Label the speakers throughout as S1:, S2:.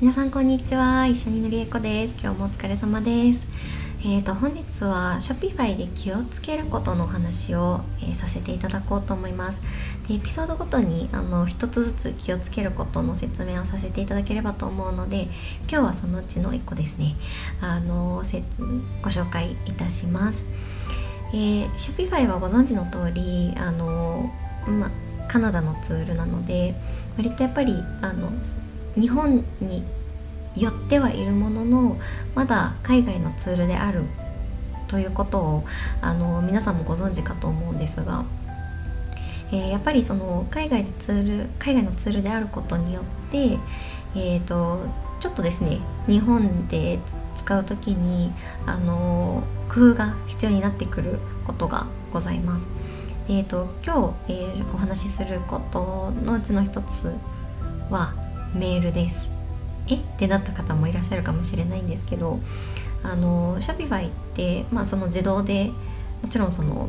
S1: 皆さんこんにちは。一緒にのりえこです。今日もお疲れ様です。えーと本日は Shopify で気をつけることのお話を、えー、させていただこうと思います。でエピソードごとにあの一つずつ気をつけることの説明をさせていただければと思うので今日はそのうちの1個ですね。あのご紹介いたします。えー、Shopify はご存知の通りあの、ま、カナダのツールなので割とやっぱりあの日本に寄ってはいるもののまだ海外のツールであるということをあの皆さんもご存知かと思うんですが、えー、やっぱりその海外でツール海外のツールであることによって、えーと、ちょっとですね日本で使う時にあの工夫が必要になってくることがございます。えーと、今日、えー、お話しすることのうちの一つはメールです。え？ってなった方もいらっしゃるかもしれないんですけどあの Shopify って、まあ、その自動でもちろんその、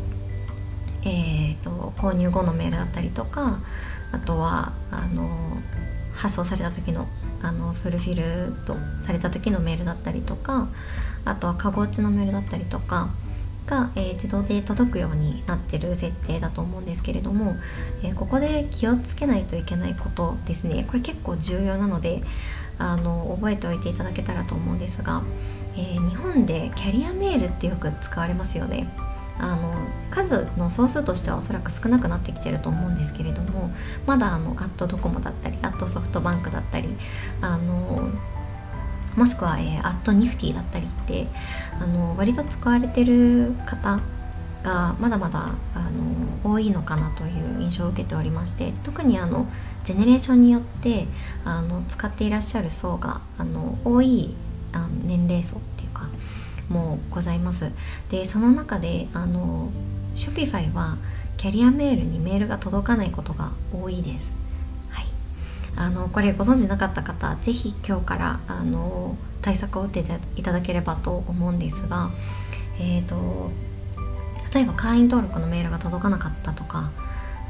S1: えーと、購入後のメールだったりとかあとはあの発送された時のあのフルフィルとされた時のメールだったりとかあとはカゴ落ちのメールだったりとかが、えー、自動で届くようになってる設定だと思うんですけれども、えー、ここで気をつけないといけないことですね。これ結構重要なのであの覚えておいていただけたらと思うんですが、えー、日本でキャリアメールってよく使われますよね。あの数の総数としてはおそらく少なくなってきてると思うんですけれどもまだあのアットドコモだったりアットソフトバンクだったりあのもしくは、えー、アットニフティだったりってあの割と使われてる方がまだまだあの多いのかなという印象を受けておりまして特にあのジェネレーションによってあの使っていらっしゃる層があの多いあの年齢層っていうかもございます。でその中であの Shopify はキャリアメールにメールが届かないことが多いです。あのこれご存知なかった方是非今日からあの対策を打っていただければと思うんですが、えーと、例えば会員登録のメールが届かなかったとか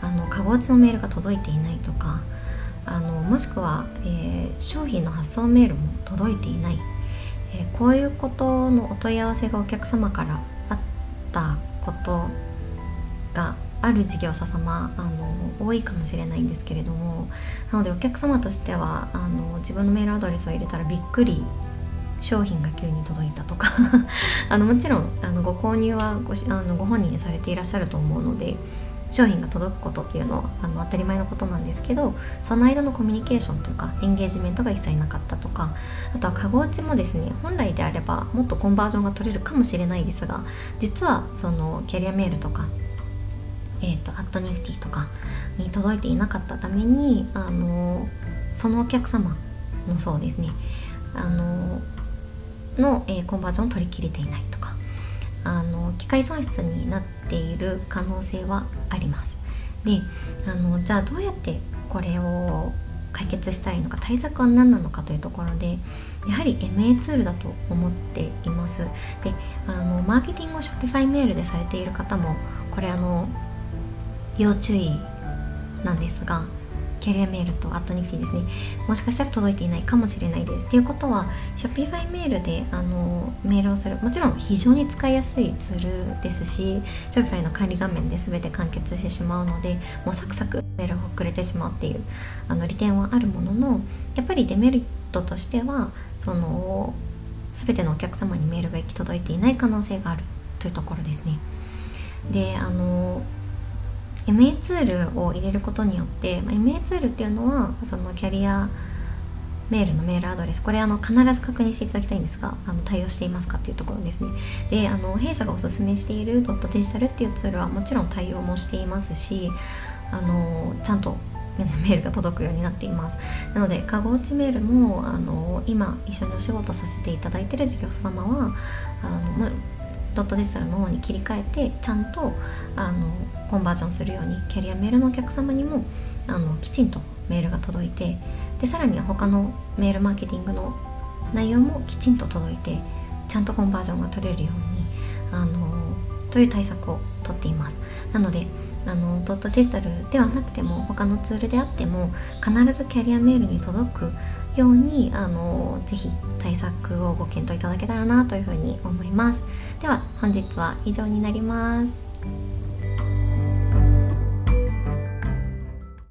S1: あのカゴ落ちのメールが届いていないとかあのもしくは、えー、商品の発送メールも届いていない、えー、こういうことのお問い合わせがお客様からあったことある事業者様あの多いかもしれないんですけれどもなのでお客様としてはあの自分のメールアドレスを入れたらびっくり商品が急に届いたとか あのもちろんあのご購入はごあのご本人でされていらっしゃると思うので商品が届くことっていうのはあの当たり前のことなんですけどその間のコミュニケーションとかエンゲージメントが一切なかったとかあとはカゴ落ちもですね本来であればもっとコンバージョンが取れるかもしれないですが実はそのキャリアメールとかえーと、アットニフティとかに届いていなかったためにあのそのお客様のそうですねあのの、えー、コンバージョンを取り切れていないとかあの機械損失になっている可能性はあります。であのじゃあどうやってこれを解決したいのか対策は何なのかというところでやはり MA ツールだと思っています。であのマーケティングを Shopify メールでされている方もこれあの要注意なんですがキャリアメールとアットニフィですね。もしかしたら届いていないかもしれないです。っていうことは Shopify メールであのメールをするもちろん非常に使いやすいツールですし Shopify の管理画面で全て完結してしまうのでもうサクサクメールが遅れてしまうっていうあの利点はあるもののやっぱりデメリットとしてはその全てのお客様にメールが行き届いていない可能性があるというところですね。であの MA ツールを入れることによって、まあ、MA ツールっていうのはそのキャリアメールのメールアドレスこれあの必ず確認していただきたいんですがあの対応していますかっていうところですね。であの弊社がおすすめしているドットデジタルっていうツールはもちろん対応もしていますしあのちゃんとメールが届くようになっています。なのでカゴ落ちメールもあの今一緒にお仕事させていただいてる事業者様はあのドットデジタルの方に切り替えてちゃんとあのコンバージョンするようにキャリアメールのお客様にもあのきちんとメールが届いてでさらには他のメールマーケティングの内容もきちんと届いてちゃんとコンバージョンが取れるようにあのという対策をとっています。なのであのドットデジタルではなくても他のツールであっても必ずキャリアメールに届くようにあのぜひ対策をご検討いただけたらなというふうに思います。では本日は以上になります。